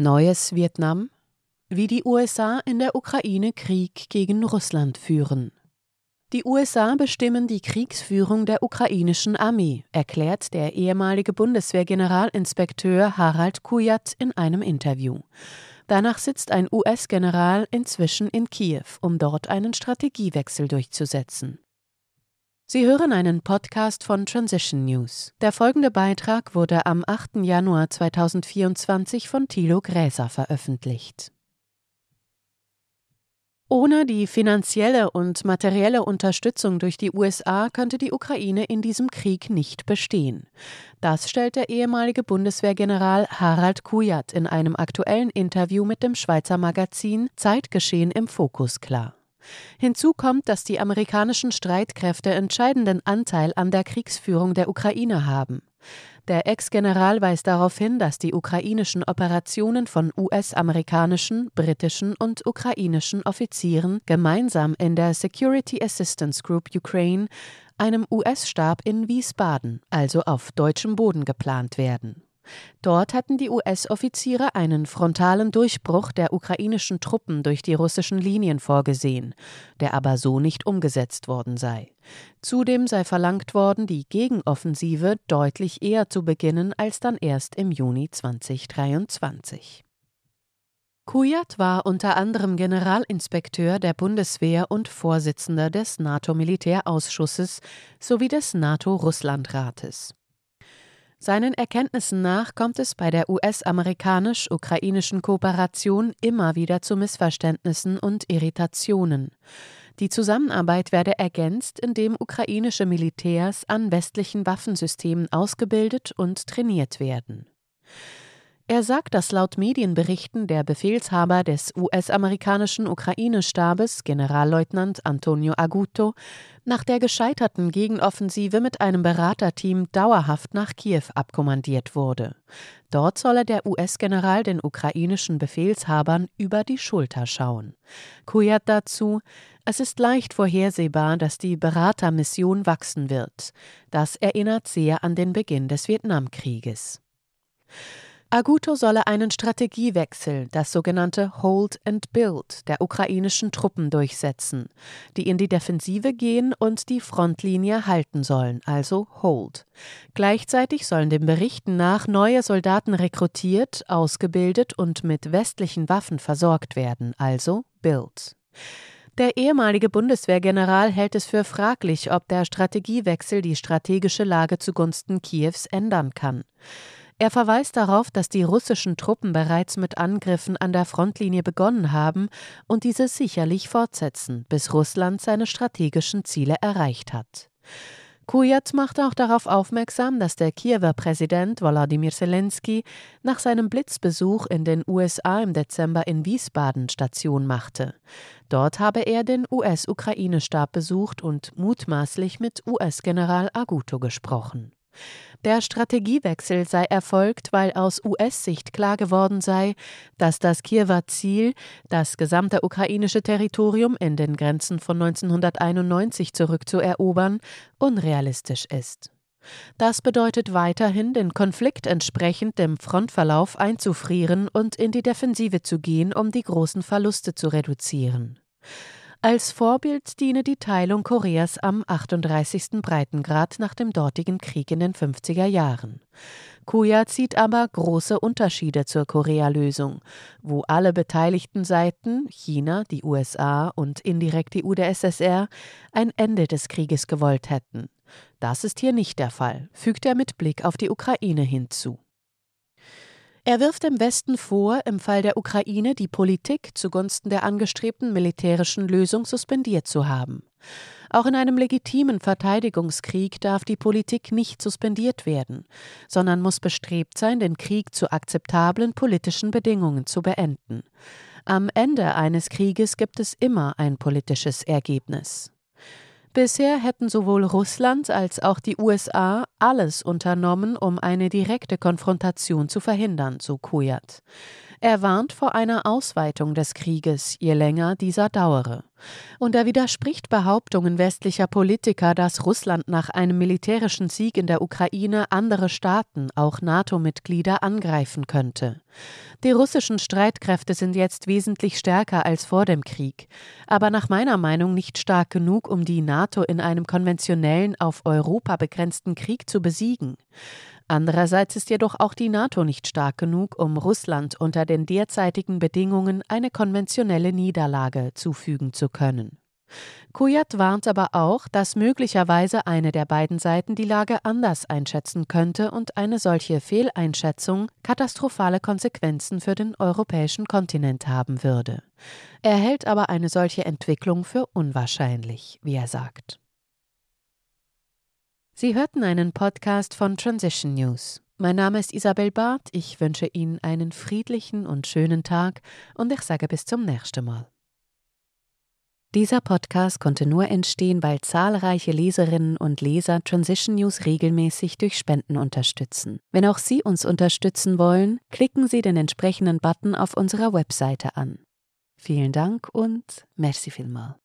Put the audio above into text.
Neues Vietnam? Wie die USA in der Ukraine Krieg gegen Russland führen. Die USA bestimmen die Kriegsführung der ukrainischen Armee, erklärt der ehemalige Bundeswehrgeneralinspekteur Harald Kujat in einem Interview. Danach sitzt ein US-General inzwischen in Kiew, um dort einen Strategiewechsel durchzusetzen. Sie hören einen Podcast von Transition News. Der folgende Beitrag wurde am 8. Januar 2024 von Thilo Gräser veröffentlicht. Ohne die finanzielle und materielle Unterstützung durch die USA könnte die Ukraine in diesem Krieg nicht bestehen. Das stellt der ehemalige Bundeswehrgeneral Harald Kujat in einem aktuellen Interview mit dem Schweizer Magazin Zeitgeschehen im Fokus klar. Hinzu kommt, dass die amerikanischen Streitkräfte entscheidenden Anteil an der Kriegsführung der Ukraine haben. Der Ex-General weist darauf hin, dass die ukrainischen Operationen von US-amerikanischen, britischen und ukrainischen Offizieren gemeinsam in der Security Assistance Group Ukraine, einem US-Stab in Wiesbaden, also auf deutschem Boden geplant werden. Dort hatten die US-Offiziere einen frontalen Durchbruch der ukrainischen Truppen durch die russischen Linien vorgesehen, der aber so nicht umgesetzt worden sei. Zudem sei verlangt worden, die Gegenoffensive deutlich eher zu beginnen als dann erst im Juni 2023. Kujat war unter anderem Generalinspekteur der Bundeswehr und Vorsitzender des NATO-Militärausschusses sowie des NATO-Russland-Rates. Seinen Erkenntnissen nach kommt es bei der US-amerikanisch-ukrainischen Kooperation immer wieder zu Missverständnissen und Irritationen. Die Zusammenarbeit werde ergänzt, indem ukrainische Militärs an westlichen Waffensystemen ausgebildet und trainiert werden. Er sagt, dass laut Medienberichten der Befehlshaber des US-amerikanischen Ukraine-Stabes, Generalleutnant Antonio Aguto, nach der gescheiterten Gegenoffensive mit einem Beraterteam dauerhaft nach Kiew abkommandiert wurde. Dort solle der US-General den ukrainischen Befehlshabern über die Schulter schauen. Kujat dazu, es ist leicht vorhersehbar, dass die Beratermission wachsen wird. Das erinnert sehr an den Beginn des Vietnamkrieges. Aguto solle einen Strategiewechsel, das sogenannte Hold and Build, der ukrainischen Truppen durchsetzen, die in die Defensive gehen und die Frontlinie halten sollen, also Hold. Gleichzeitig sollen den Berichten nach neue Soldaten rekrutiert, ausgebildet und mit westlichen Waffen versorgt werden, also Build. Der ehemalige Bundeswehrgeneral hält es für fraglich, ob der Strategiewechsel die strategische Lage zugunsten Kiews ändern kann. Er verweist darauf, dass die russischen Truppen bereits mit Angriffen an der Frontlinie begonnen haben und diese sicherlich fortsetzen, bis Russland seine strategischen Ziele erreicht hat. Kujat macht auch darauf aufmerksam, dass der Kiewer Präsident Volodymyr Zelensky nach seinem Blitzbesuch in den USA im Dezember in Wiesbaden Station machte. Dort habe er den US-Ukraine-Stab besucht und mutmaßlich mit US-General Aguto gesprochen. Der Strategiewechsel sei erfolgt, weil aus US-Sicht klar geworden sei, dass das Kiewer Ziel, das gesamte ukrainische Territorium in den Grenzen von 1991 zurückzuerobern, unrealistisch ist. Das bedeutet weiterhin, den Konflikt entsprechend dem Frontverlauf einzufrieren und in die Defensive zu gehen, um die großen Verluste zu reduzieren. Als Vorbild diene die Teilung Koreas am 38. Breitengrad nach dem dortigen Krieg in den 50er Jahren. Kuya zieht aber große Unterschiede zur Korea-Lösung, wo alle beteiligten Seiten, China, die USA und indirekt die UdSSR, ein Ende des Krieges gewollt hätten. Das ist hier nicht der Fall, fügt er mit Blick auf die Ukraine hinzu. Er wirft dem Westen vor, im Fall der Ukraine die Politik zugunsten der angestrebten militärischen Lösung suspendiert zu haben. Auch in einem legitimen Verteidigungskrieg darf die Politik nicht suspendiert werden, sondern muss bestrebt sein, den Krieg zu akzeptablen politischen Bedingungen zu beenden. Am Ende eines Krieges gibt es immer ein politisches Ergebnis. Bisher hätten sowohl Russland als auch die USA alles unternommen, um eine direkte Konfrontation zu verhindern, so Kujat. Er warnt vor einer Ausweitung des Krieges, je länger dieser dauere. Und er widerspricht Behauptungen westlicher Politiker, dass Russland nach einem militärischen Sieg in der Ukraine andere Staaten, auch NATO-Mitglieder, angreifen könnte. Die russischen Streitkräfte sind jetzt wesentlich stärker als vor dem Krieg, aber nach meiner Meinung nicht stark genug, um die NATO in einem konventionellen, auf Europa begrenzten Krieg zu besiegen. Andererseits ist jedoch auch die NATO nicht stark genug, um Russland unter den derzeitigen Bedingungen eine konventionelle Niederlage zufügen zu können. Kujat warnt aber auch, dass möglicherweise eine der beiden Seiten die Lage anders einschätzen könnte und eine solche Fehleinschätzung katastrophale Konsequenzen für den europäischen Kontinent haben würde. Er hält aber eine solche Entwicklung für unwahrscheinlich, wie er sagt. Sie hörten einen Podcast von Transition News. Mein Name ist Isabel Barth, ich wünsche Ihnen einen friedlichen und schönen Tag und ich sage bis zum nächsten Mal. Dieser Podcast konnte nur entstehen, weil zahlreiche Leserinnen und Leser Transition News regelmäßig durch Spenden unterstützen. Wenn auch Sie uns unterstützen wollen, klicken Sie den entsprechenden Button auf unserer Webseite an. Vielen Dank und merci vielmal.